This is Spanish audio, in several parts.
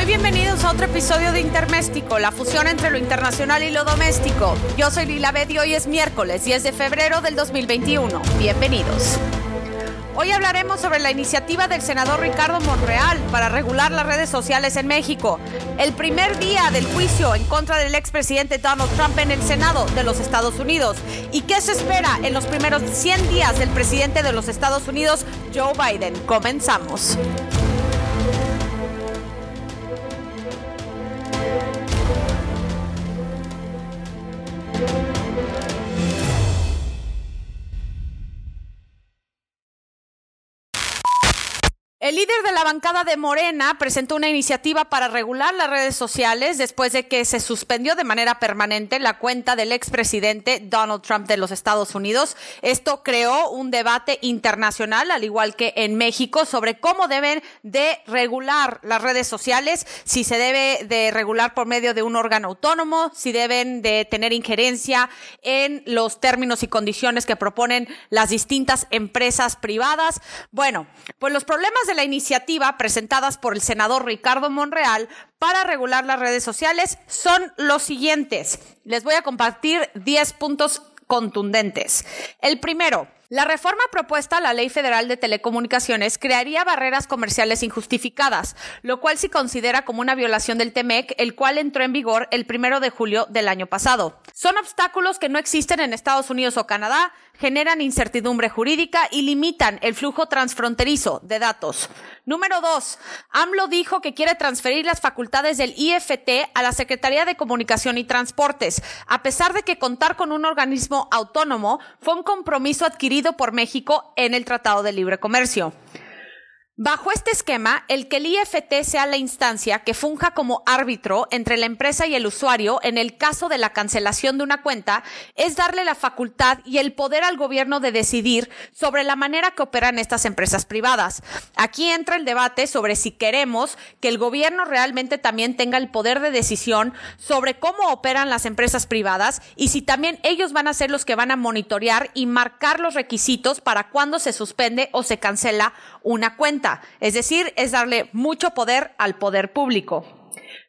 Muy bienvenidos a otro episodio de Interméstico, la fusión entre lo internacional y lo doméstico. Yo soy Lila Bet y hoy es miércoles 10 de febrero del 2021. Bienvenidos. Hoy hablaremos sobre la iniciativa del senador Ricardo Monreal para regular las redes sociales en México, el primer día del juicio en contra del expresidente Donald Trump en el Senado de los Estados Unidos y qué se espera en los primeros 100 días del presidente de los Estados Unidos, Joe Biden. Comenzamos. Líder de la bancada de Morena presentó una iniciativa para regular las redes sociales después de que se suspendió de manera permanente la cuenta del expresidente Donald Trump de los Estados Unidos. Esto creó un debate internacional, al igual que en México, sobre cómo deben de regular las redes sociales, si se debe de regular por medio de un órgano autónomo, si deben de tener injerencia en los términos y condiciones que proponen las distintas empresas privadas. Bueno, pues los problemas de la iniciativa presentadas por el senador Ricardo Monreal para regular las redes sociales son los siguientes. Les voy a compartir 10 puntos contundentes. El primero, la reforma propuesta a la Ley Federal de Telecomunicaciones crearía barreras comerciales injustificadas, lo cual se considera como una violación del TEMEC, el cual entró en vigor el primero de julio del año pasado. Son obstáculos que no existen en Estados Unidos o Canadá, generan incertidumbre jurídica y limitan el flujo transfronterizo de datos. Número dos, AMLO dijo que quiere transferir las facultades del IFT a la Secretaría de Comunicación y Transportes, a pesar de que contar con un organismo autónomo fue un compromiso adquirido por México en el Tratado de Libre Comercio. Bajo este esquema, el que el IFT sea la instancia que funja como árbitro entre la empresa y el usuario en el caso de la cancelación de una cuenta es darle la facultad y el poder al gobierno de decidir sobre la manera que operan estas empresas privadas. Aquí entra el debate sobre si queremos que el gobierno realmente también tenga el poder de decisión sobre cómo operan las empresas privadas y si también ellos van a ser los que van a monitorear y marcar los requisitos para cuándo se suspende o se cancela una cuenta. Es decir, es darle mucho poder al poder público.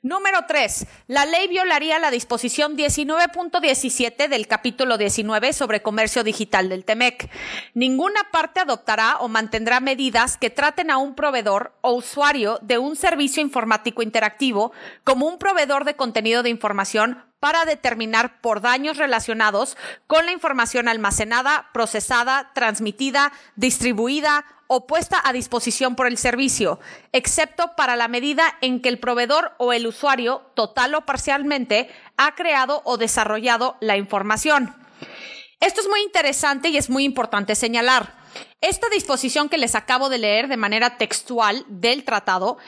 Número 3. La ley violaría la disposición 19.17 del capítulo 19 sobre comercio digital del TEMEC. Ninguna parte adoptará o mantendrá medidas que traten a un proveedor o usuario de un servicio informático interactivo como un proveedor de contenido de información para determinar por daños relacionados con la información almacenada, procesada, transmitida, distribuida o puesta a disposición por el servicio, excepto para la medida en que el proveedor o el usuario, total o parcialmente, ha creado o desarrollado la información. Esto es muy interesante y es muy importante señalar. Esta disposición que les acabo de leer de manera textual del tratado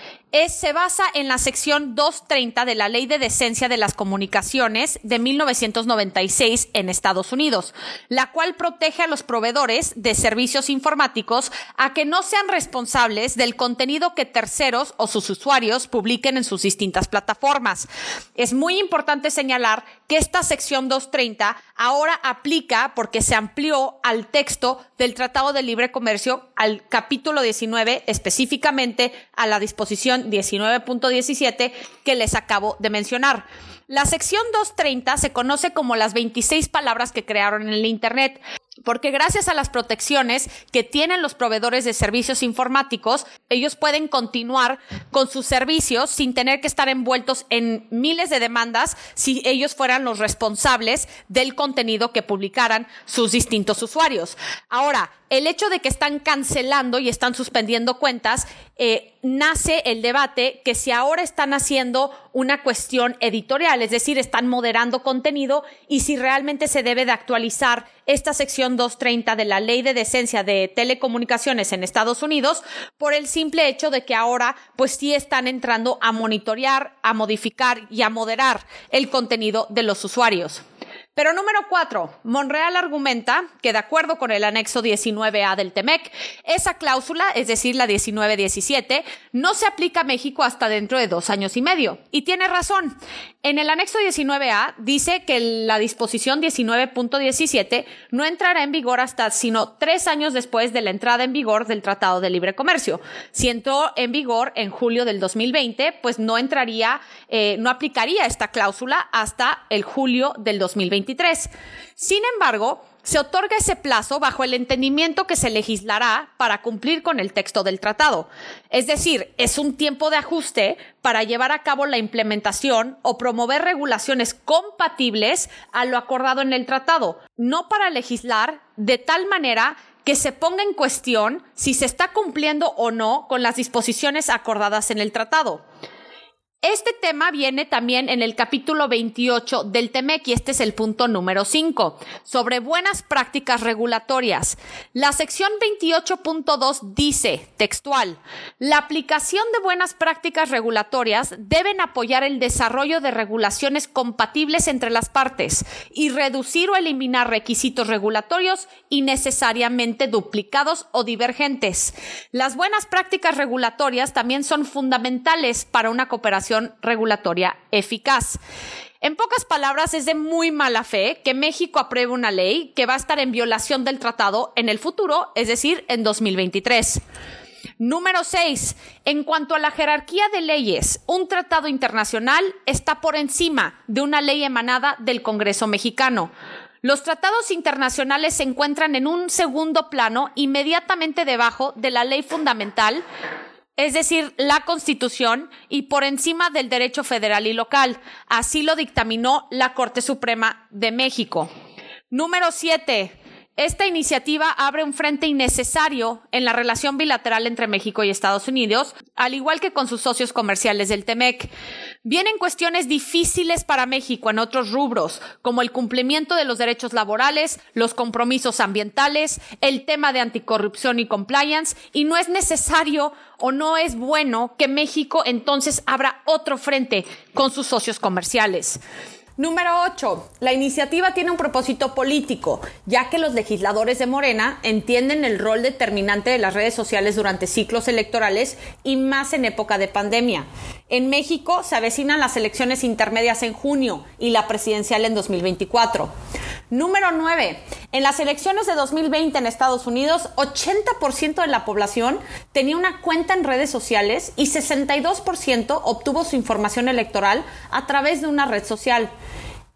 se basa en la sección 230 de la Ley de Decencia de las Comunicaciones de 1996 en Estados Unidos, la cual protege a los proveedores de servicios informáticos a que no sean responsables del contenido que terceros o sus usuarios publiquen en sus distintas plataformas. Es muy importante señalar que esta sección 230 ahora aplica porque se amplió al texto del Tratado de Libre Comercio al capítulo 19, específicamente a la disposición 19.17 que les acabo de mencionar. La sección 230 se conoce como las 26 palabras que crearon en el Internet porque gracias a las protecciones que tienen los proveedores de servicios informáticos, ellos pueden continuar con sus servicios sin tener que estar envueltos en miles de demandas si ellos fueran los responsables del contenido que publicaran sus distintos usuarios. Ahora, el hecho de que están cancelando y están suspendiendo cuentas, eh, nace el debate que si ahora están haciendo una cuestión editorial, es decir, están moderando contenido y si realmente se debe de actualizar esta sección 230 de la Ley de Decencia de Telecomunicaciones en Estados Unidos por el simple hecho de que ahora pues sí están entrando a monitorear, a modificar y a moderar el contenido de los usuarios. Pero número cuatro, Monreal argumenta que de acuerdo con el anexo 19A del TEMEC, esa cláusula, es decir, la 1917, no se aplica a México hasta dentro de dos años y medio. Y tiene razón. En el anexo 19A dice que la disposición 19.17 no entrará en vigor hasta sino tres años después de la entrada en vigor del Tratado de Libre Comercio. Si entró en vigor en julio del 2020, pues no entraría, eh, no aplicaría esta cláusula hasta el julio del 2020. Sin embargo, se otorga ese plazo bajo el entendimiento que se legislará para cumplir con el texto del tratado. Es decir, es un tiempo de ajuste para llevar a cabo la implementación o promover regulaciones compatibles a lo acordado en el tratado, no para legislar de tal manera que se ponga en cuestión si se está cumpliendo o no con las disposiciones acordadas en el tratado. Este tema viene también en el capítulo 28 del TEMEC y este es el punto número 5, sobre buenas prácticas regulatorias. La sección 28.2 dice, textual, la aplicación de buenas prácticas regulatorias deben apoyar el desarrollo de regulaciones compatibles entre las partes y reducir o eliminar requisitos regulatorios innecesariamente duplicados o divergentes. Las buenas prácticas regulatorias también son fundamentales para una cooperación regulatoria eficaz. En pocas palabras, es de muy mala fe que México apruebe una ley que va a estar en violación del tratado en el futuro, es decir, en 2023. Número 6. En cuanto a la jerarquía de leyes, un tratado internacional está por encima de una ley emanada del Congreso mexicano. Los tratados internacionales se encuentran en un segundo plano inmediatamente debajo de la ley fundamental es decir, la Constitución y por encima del derecho federal y local. Así lo dictaminó la Corte Suprema de México. Número siete. Esta iniciativa abre un frente innecesario en la relación bilateral entre México y Estados Unidos, al igual que con sus socios comerciales del TEMEC. Vienen cuestiones difíciles para México en otros rubros, como el cumplimiento de los derechos laborales, los compromisos ambientales, el tema de anticorrupción y compliance, y no es necesario o no es bueno que México entonces abra otro frente con sus socios comerciales. Número 8. La iniciativa tiene un propósito político, ya que los legisladores de Morena entienden el rol determinante de las redes sociales durante ciclos electorales y más en época de pandemia. En México se avecinan las elecciones intermedias en junio y la presidencial en 2024. Número 9. En las elecciones de 2020 en Estados Unidos, 80% de la población tenía una cuenta en redes sociales y 62% obtuvo su información electoral a través de una red social.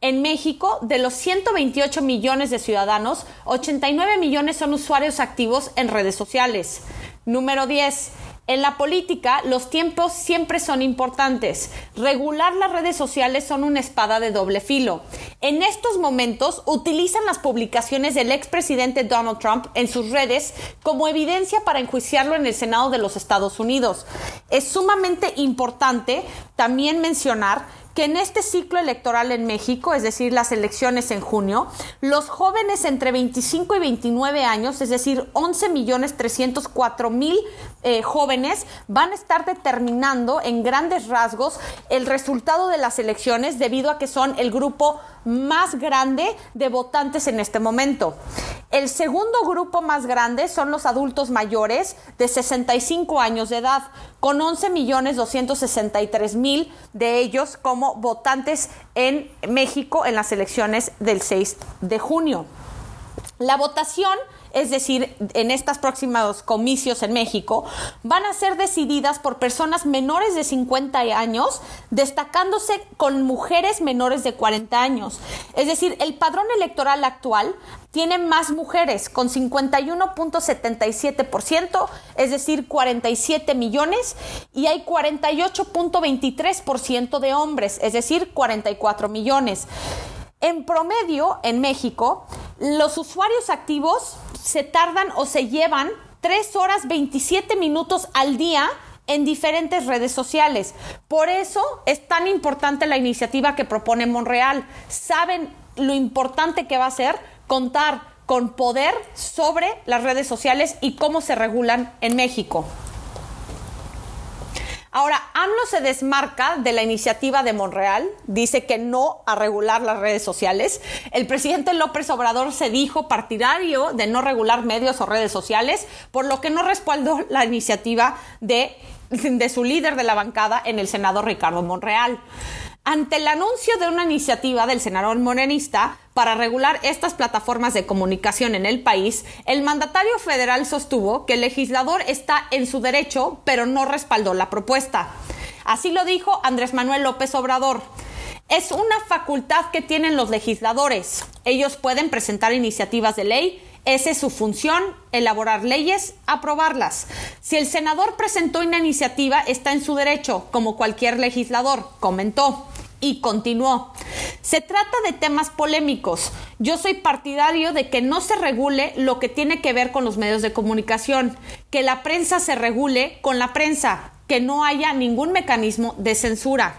En México, de los 128 millones de ciudadanos, 89 millones son usuarios activos en redes sociales. Número 10. En la política, los tiempos siempre son importantes. Regular las redes sociales son una espada de doble filo. En estos momentos, utilizan las publicaciones del expresidente Donald Trump en sus redes como evidencia para enjuiciarlo en el Senado de los Estados Unidos. Es sumamente importante también mencionar que en este ciclo electoral en México, es decir, las elecciones en junio, los jóvenes entre 25 y 29 años, es decir, 11 millones 304 mil eh, jóvenes, van a estar determinando en grandes rasgos el resultado de las elecciones debido a que son el grupo más grande de votantes en este momento. El segundo grupo más grande son los adultos mayores de 65 años de edad, con 11 millones 263 mil de ellos como votantes en México en las elecciones del 6 de junio. La votación es decir, en estas próximas comicios en México, van a ser decididas por personas menores de 50 años, destacándose con mujeres menores de 40 años. Es decir, el padrón electoral actual tiene más mujeres con 51.77%, es decir, 47 millones, y hay 48.23% de hombres, es decir, 44 millones. En promedio, en México, los usuarios activos se tardan o se llevan 3 horas 27 minutos al día en diferentes redes sociales. Por eso es tan importante la iniciativa que propone Monreal. Saben lo importante que va a ser contar con poder sobre las redes sociales y cómo se regulan en México. Ahora, AMLO se desmarca de la iniciativa de Monreal, dice que no a regular las redes sociales. El presidente López Obrador se dijo partidario de no regular medios o redes sociales, por lo que no respaldó la iniciativa de, de su líder de la bancada en el Senado, Ricardo Monreal. Ante el anuncio de una iniciativa del senador morenista para regular estas plataformas de comunicación en el país, el mandatario federal sostuvo que el legislador está en su derecho, pero no respaldó la propuesta. Así lo dijo Andrés Manuel López Obrador. Es una facultad que tienen los legisladores. Ellos pueden presentar iniciativas de ley esa es su función, elaborar leyes, aprobarlas. Si el senador presentó una iniciativa, está en su derecho, como cualquier legislador, comentó. Y continuó. Se trata de temas polémicos. Yo soy partidario de que no se regule lo que tiene que ver con los medios de comunicación, que la prensa se regule con la prensa, que no haya ningún mecanismo de censura.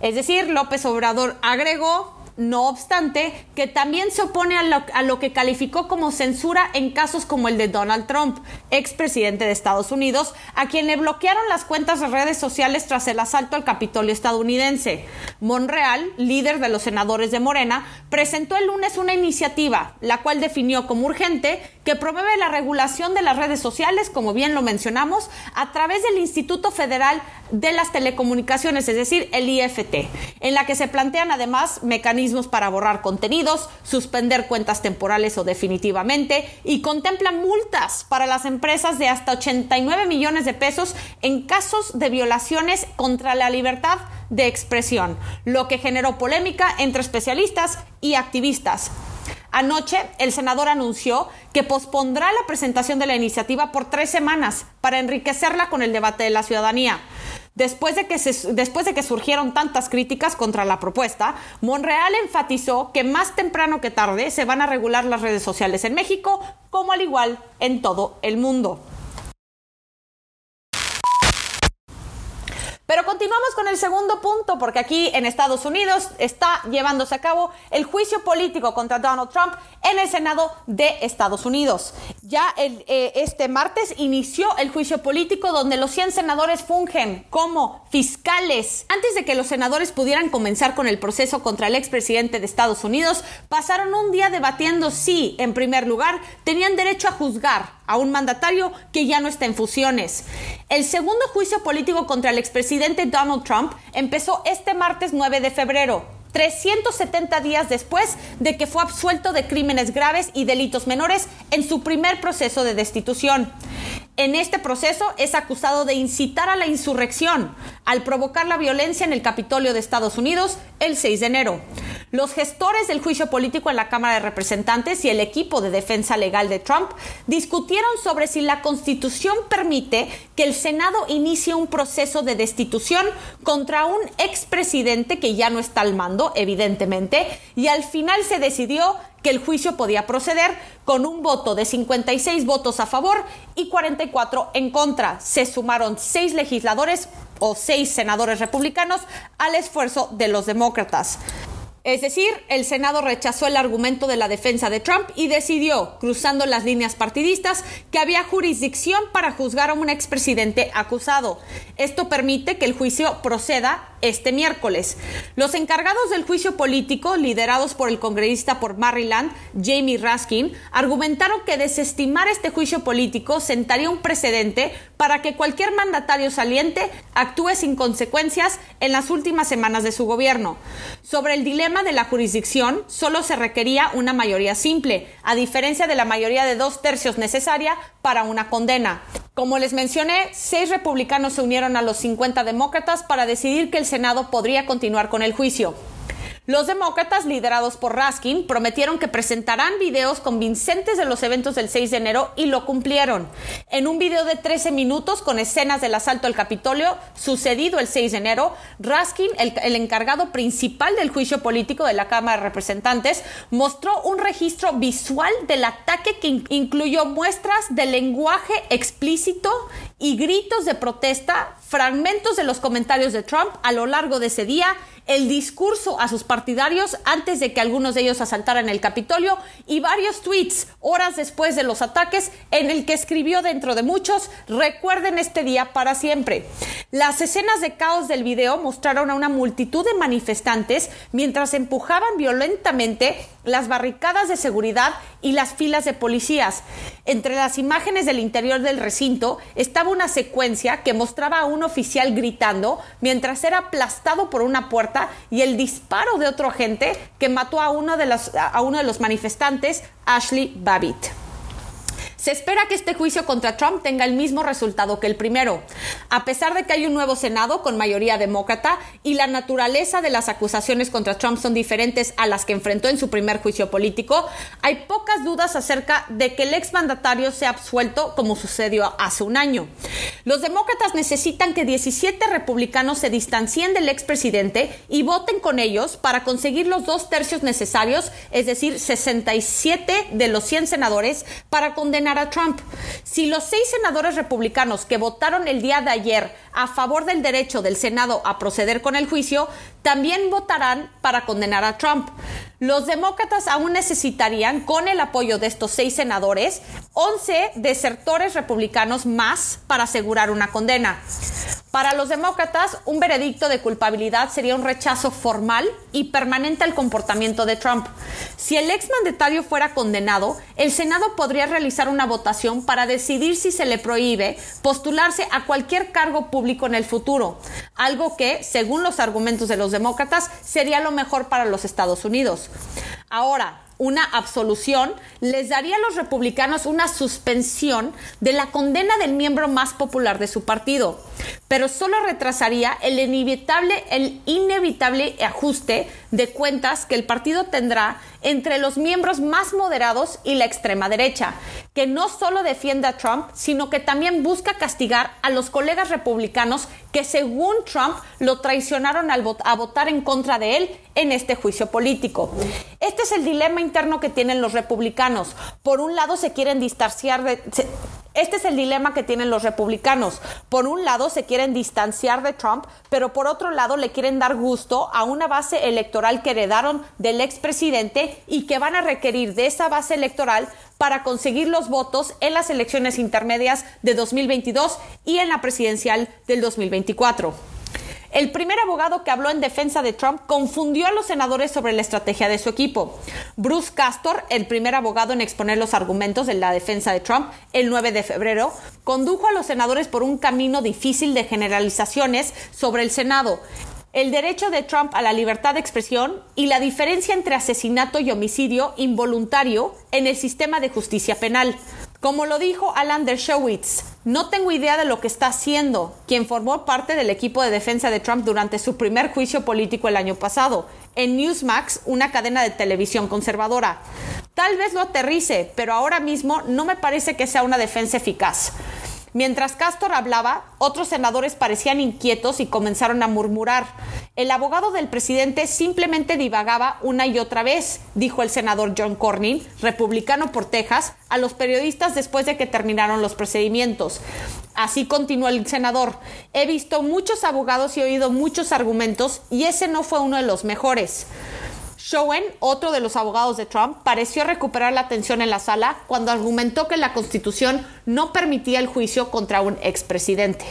Es decir, López Obrador agregó no obstante, que también se opone a lo, que calificó como censura en casos como el de Donald Trump, expresidente de Estados Unidos, a quien le bloquearon las cuentas de redes sociales tras el asalto al Capitolio estadounidense. Monreal, líder de los senadores de Morena, presentó el lunes una iniciativa, la cual definió como urgente que promueve la regulación de las redes sociales, como bien lo mencionamos, a través del Instituto Federal de las Telecomunicaciones, es decir, el IFT, en la que se plantean además mecanismos para borrar contenidos, suspender cuentas temporales o definitivamente y contempla multas para las empresas de hasta 89 millones de pesos en casos de violaciones contra la libertad de expresión, lo que generó polémica entre especialistas y activistas. Anoche, el senador anunció que pospondrá la presentación de la iniciativa por tres semanas para enriquecerla con el debate de la ciudadanía. Después de, que después de que surgieron tantas críticas contra la propuesta, Monreal enfatizó que más temprano que tarde se van a regular las redes sociales en México, como al igual en todo el mundo. Pero continuamos con el segundo punto, porque aquí en Estados Unidos está llevándose a cabo el juicio político contra Donald Trump en el Senado de Estados Unidos. Ya eh, este martes inició el juicio político donde los 100 senadores fungen como fiscales. Antes de que los senadores pudieran comenzar con el proceso contra el expresidente de Estados Unidos, pasaron un día debatiendo si, en primer lugar, tenían derecho a juzgar a un mandatario que ya no está en fusiones. El segundo juicio político contra el expresidente Donald Trump empezó este martes 9 de febrero. 370 días después de que fue absuelto de crímenes graves y delitos menores en su primer proceso de destitución. En este proceso es acusado de incitar a la insurrección al provocar la violencia en el Capitolio de Estados Unidos el 6 de enero. Los gestores del juicio político en la Cámara de Representantes y el equipo de defensa legal de Trump discutieron sobre si la Constitución permite que el Senado inicie un proceso de destitución contra un expresidente que ya no está al mando, evidentemente, y al final se decidió que el juicio podía proceder con un voto de 56 votos a favor y 44 en contra. Se sumaron seis legisladores o seis senadores republicanos al esfuerzo de los demócratas. Es decir, el Senado rechazó el argumento de la defensa de Trump y decidió, cruzando las líneas partidistas, que había jurisdicción para juzgar a un expresidente acusado. Esto permite que el juicio proceda este miércoles. Los encargados del juicio político, liderados por el congresista por Maryland, Jamie Raskin, argumentaron que desestimar este juicio político sentaría un precedente para que cualquier mandatario saliente actúe sin consecuencias en las últimas semanas de su gobierno. Sobre el dilema de la jurisdicción, solo se requería una mayoría simple, a diferencia de la mayoría de dos tercios necesaria para una condena. Como les mencioné, seis republicanos se unieron a los 50 demócratas para decidir que el Senado podría continuar con el juicio. Los demócratas, liderados por Raskin, prometieron que presentarán videos convincentes de los eventos del 6 de enero y lo cumplieron. En un video de 13 minutos con escenas del asalto al Capitolio sucedido el 6 de enero, Raskin, el, el encargado principal del juicio político de la Cámara de Representantes, mostró un registro visual del ataque que incluyó muestras de lenguaje explícito y gritos de protesta, fragmentos de los comentarios de Trump a lo largo de ese día el discurso a sus partidarios antes de que algunos de ellos asaltaran el Capitolio y varios tweets horas después de los ataques en el que escribió dentro de muchos, recuerden este día para siempre. Las escenas de caos del video mostraron a una multitud de manifestantes mientras empujaban violentamente las barricadas de seguridad y las filas de policías. Entre las imágenes del interior del recinto estaba una secuencia que mostraba a un oficial gritando mientras era aplastado por una puerta y el disparo de otro agente que mató a uno de los, a manifestantes, Ashley Babbitt. Se espera que este juicio contra Trump tenga el mismo resultado que el primero. A pesar de que hay un nuevo Senado con mayoría demócrata y la naturaleza de las acusaciones contra Trump son diferentes a las que enfrentó en su primer juicio político, hay pocas dudas acerca de que el exmandatario sea absuelto como sucedió hace un año. Los demócratas necesitan que 17 republicanos se distancien del expresidente y voten con ellos para conseguir los dos tercios necesarios, es decir, 67 de los 100 senadores, para condenar a Trump. Si los seis senadores republicanos que votaron el día de ayer a favor del derecho del Senado a proceder con el juicio, también votarán para condenar a Trump. Los demócratas aún necesitarían, con el apoyo de estos seis senadores, 11 desertores republicanos más para asegurar una condena. Para los demócratas, un veredicto de culpabilidad sería un rechazo formal y permanente al comportamiento de Trump. Si el exmandatario fuera condenado, el Senado podría realizar una votación para decidir si se le prohíbe postularse a cualquier cargo público en el futuro, algo que, según los argumentos de los demócratas, sería lo mejor para los Estados Unidos. Ahora, una absolución les daría a los republicanos una suspensión de la condena del miembro más popular de su partido, pero solo retrasaría el inevitable, el inevitable ajuste de cuentas que el partido tendrá entre los miembros más moderados y la extrema derecha, que no solo defiende a Trump, sino que también busca castigar a los colegas republicanos que según Trump lo traicionaron al a votar en contra de él en este juicio político. Este es el dilema interno que tienen los republicanos. Por un lado se quieren distanciar de... este es el dilema que tienen los republicanos. Por un lado se quieren distanciar de Trump, pero por otro lado le quieren dar gusto a una base electoral que heredaron del expresidente y que van a requerir de esa base electoral para conseguir los votos en las elecciones intermedias de 2022 y en la presidencial del 2024. El primer abogado que habló en defensa de Trump confundió a los senadores sobre la estrategia de su equipo. Bruce Castor, el primer abogado en exponer los argumentos de la defensa de Trump el 9 de febrero, condujo a los senadores por un camino difícil de generalizaciones sobre el Senado el derecho de Trump a la libertad de expresión y la diferencia entre asesinato y homicidio involuntario en el sistema de justicia penal. Como lo dijo Alan Dershowitz, no tengo idea de lo que está haciendo, quien formó parte del equipo de defensa de Trump durante su primer juicio político el año pasado, en Newsmax, una cadena de televisión conservadora. Tal vez lo aterrice, pero ahora mismo no me parece que sea una defensa eficaz. Mientras Castor hablaba, otros senadores parecían inquietos y comenzaron a murmurar. El abogado del presidente simplemente divagaba una y otra vez, dijo el senador John Cornyn, republicano por Texas, a los periodistas después de que terminaron los procedimientos. Así continuó el senador. He visto muchos abogados y oído muchos argumentos y ese no fue uno de los mejores. Schoen, otro de los abogados de Trump, pareció recuperar la atención en la sala cuando argumentó que la Constitución no permitía el juicio contra un expresidente.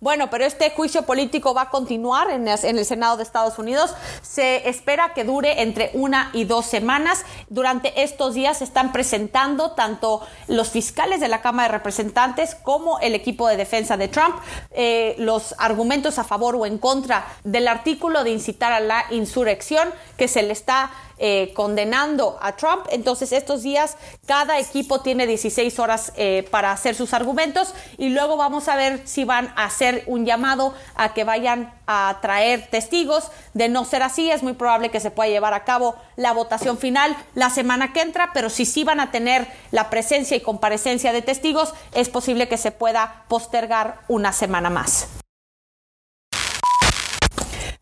Bueno, pero este juicio político va a continuar en el, Senado de Estados Unidos. Se espera que dure entre una y dos semanas. Durante estos días se están presentando tanto los fiscales de la Cámara de Representantes como el equipo de defensa de Trump eh, los argumentos a favor o en contra del artículo de incitar a la insurrección que se le está eh, condenando a Trump. Entonces, estos días cada equipo tiene 16 horas eh, para hacer sus argumentos y luego vamos a ver si van a hacer un llamado a que vayan a traer testigos. De no ser así, es muy probable que se pueda llevar a cabo la votación final la semana que entra, pero si sí van a tener la presencia y comparecencia de testigos, es posible que se pueda postergar una semana más.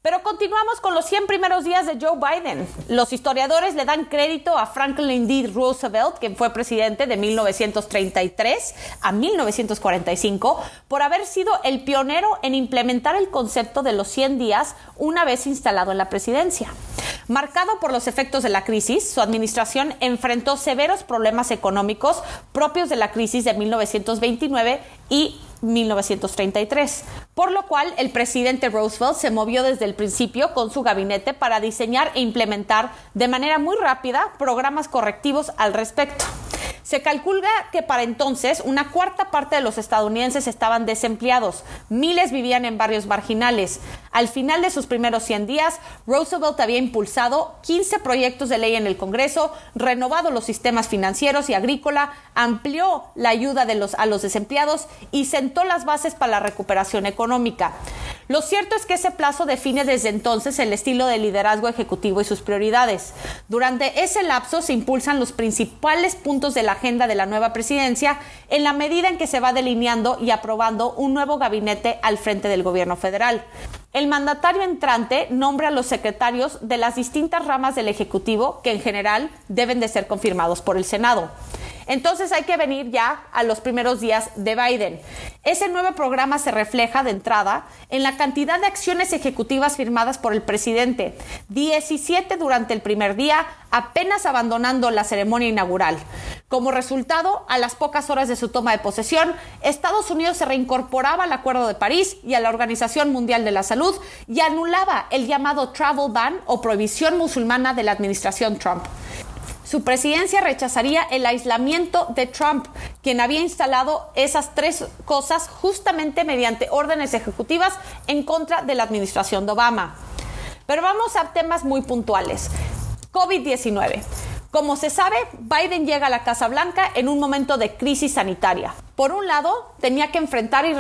Pero continuamos con los 100 primeros días de Joe Biden. Los historiadores le dan crédito a Franklin D. Roosevelt, quien fue presidente de 1933 a 1945, por haber sido el pionero en implementar el concepto de los 100 días una vez instalado en la presidencia. Marcado por los efectos de la crisis, su administración enfrentó severos problemas económicos propios de la crisis de 1929 y 1933, por lo cual el presidente Roosevelt se movió desde el principio con su gabinete para diseñar e implementar de manera muy rápida programas correctivos al respecto. Se calcula que para entonces una cuarta parte de los estadounidenses estaban desempleados, miles vivían en barrios marginales. Al final de sus primeros 100 días, Roosevelt había impulsado 15 proyectos de ley en el Congreso, renovado los sistemas financieros y agrícola, amplió la ayuda a los desempleados y sentó las bases para la recuperación económica. Lo cierto es que ese plazo define desde entonces el estilo de liderazgo ejecutivo y sus prioridades. Durante ese lapso se impulsan los principales puntos de la agenda de la nueva presidencia en la medida en que se va delineando y aprobando un nuevo gabinete al frente del gobierno federal. El mandatario entrante nombra a los secretarios de las distintas ramas del Ejecutivo que en general deben de ser confirmados por el Senado. Entonces hay que venir ya a los primeros días de Biden. Ese nuevo programa se refleja de entrada en la cantidad de acciones ejecutivas firmadas por el presidente, 17 durante el primer día, apenas abandonando la ceremonia inaugural. Como resultado, a las pocas horas de su toma de posesión, Estados Unidos se reincorporaba al Acuerdo de París y a la Organización Mundial de la Salud y anulaba el llamado travel ban o prohibición musulmana de la administración Trump. Su presidencia rechazaría el aislamiento de Trump, quien había instalado esas tres cosas justamente mediante órdenes ejecutivas en contra de la administración de Obama. Pero vamos a temas muy puntuales. COVID-19. Como se sabe, Biden llega a la Casa Blanca en un momento de crisis sanitaria. Por un lado, tenía que enfrentar y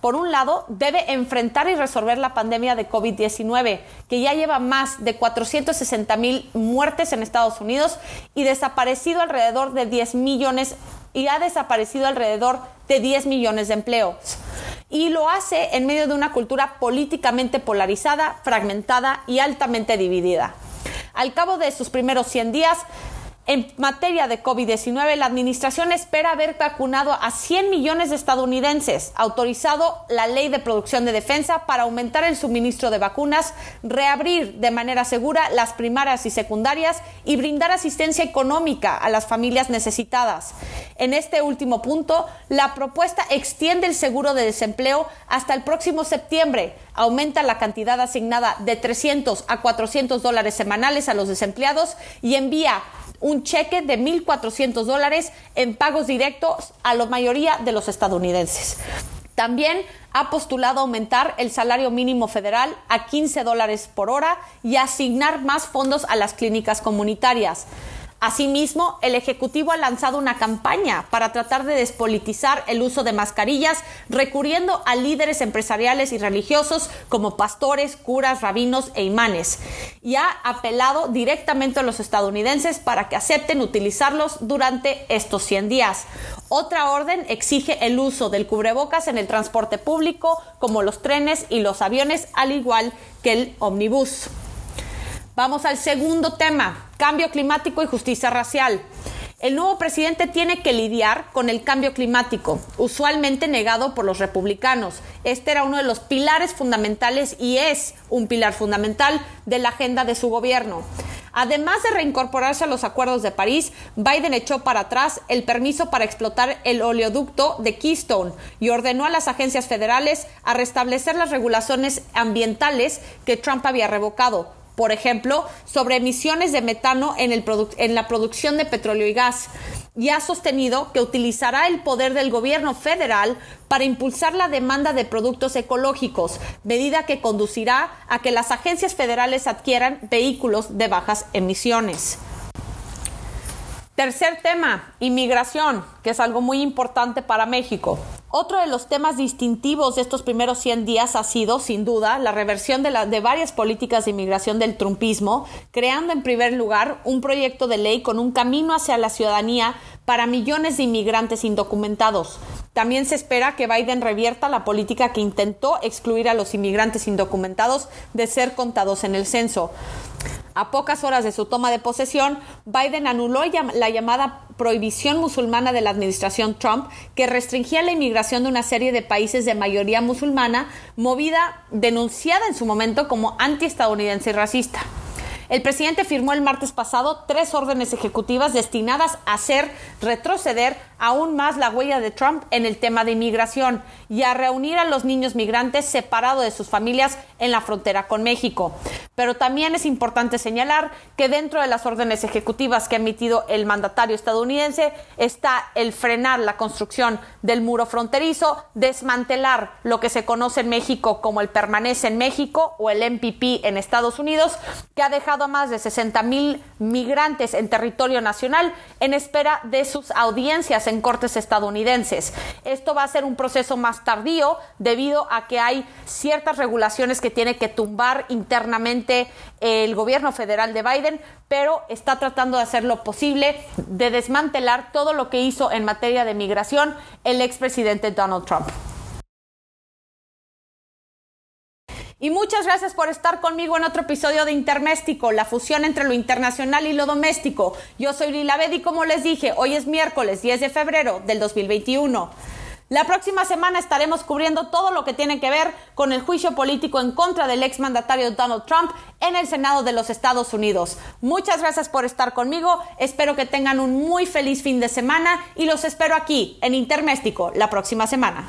por un lado, debe enfrentar y resolver la pandemia de COVID-19, que ya lleva más de 460 mil muertes en Estados Unidos y desaparecido alrededor de 10 millones y ha desaparecido alrededor de 10 millones de empleos. Y lo hace en medio de una cultura políticamente polarizada, fragmentada y altamente dividida. Al cabo de sus primeros 100 días, en materia de COVID-19, la administración espera haber vacunado a 100 millones de estadounidenses, autorizado la ley de producción de defensa para aumentar el suministro de vacunas, reabrir de manera segura las primarias y secundarias y brindar asistencia económica a las familias necesitadas. En este último punto, la propuesta extiende el seguro de desempleo hasta el próximo septiembre, aumenta la cantidad asignada de 300 a 400 dólares semanales a los desempleados y envía un cheque de 1.400 dólares en pagos directos a la mayoría de los estadounidenses. También ha postulado aumentar el salario mínimo federal a 15 dólares por hora y asignar más fondos a las clínicas comunitarias. Asimismo, el Ejecutivo ha lanzado una campaña para tratar de despolitizar el uso de mascarillas, recurriendo a líderes empresariales y religiosos como pastores, curas, rabinos e imanes, y ha apelado directamente a los estadounidenses para que acepten utilizarlos durante estos 100 días. Otra orden exige el uso del cubrebocas en el transporte público, como los trenes y los aviones, al igual que el omnibus. Vamos al segundo tema, cambio climático y justicia racial. El nuevo presidente tiene que lidiar con el cambio climático, usualmente negado por los republicanos. Este era uno de los pilares fundamentales y es un pilar fundamental de la agenda de su gobierno. Además de reincorporarse a los acuerdos de París, Biden echó para atrás el permiso para explotar el oleoducto de Keystone y ordenó a las agencias federales a restablecer las regulaciones ambientales que Trump había revocado por ejemplo, sobre emisiones de metano en, el en la producción de petróleo y gas y ha sostenido que utilizará el poder del gobierno federal para impulsar la demanda de productos ecológicos, medida que conducirá a que las agencias federales adquieran vehículos de bajas emisiones. Tercer tema, inmigración, que es algo muy importante para México. Otro de los temas distintivos de estos primeros 100 días ha sido, sin duda, la reversión de, de, varias políticas de inmigración del trumpismo, creando en primer lugar un proyecto de ley con un camino hacia la ciudadanía para millones de inmigrantes indocumentados. También se espera que Biden revierta la política que intentó excluir a los inmigrantes indocumentados de ser contados en el censo. A pocas horas de su toma de posesión, Biden anuló la llamada prohibición musulmana de la administración Trump, que restringía la inmigración de una serie de países de mayoría musulmana, movida, denunciada en su momento como antiestadounidense y racista. El presidente firmó el martes pasado tres órdenes ejecutivas destinadas a hacer retroceder aún más la huella de Trump en el tema de inmigración y a reunir a los niños migrantes separados de sus familias en la frontera con México. Pero también es importante señalar que dentro de las órdenes ejecutivas que ha emitido el mandatario estadounidense está el frenar la construcción del muro fronterizo, desmantelar lo que se conoce en México como el permanece en México o el MPP en Estados Unidos, que ha dejado a más de 60 mil migrantes en territorio nacional en espera de sus audiencias en cortes estadounidenses. Esto va a ser un proceso más tardío debido a que hay ciertas regulaciones que tiene que tumbar internamente el gobierno federal de Biden, pero está tratando de hacer lo posible de desmantelar todo lo que hizo en materia de migración el expresidente Donald Trump. Y muchas gracias por estar conmigo en otro episodio de Interméstico, la fusión entre lo internacional y lo doméstico. Yo soy Lila Bed y como les dije, hoy es miércoles 10 de febrero del 2021. La próxima semana estaremos cubriendo todo lo que tiene que ver con el juicio político en contra del exmandatario Donald Trump en el Senado de los Estados Unidos. Muchas gracias por estar conmigo, espero que tengan un muy feliz fin de semana y los espero aquí en Interméstico la próxima semana.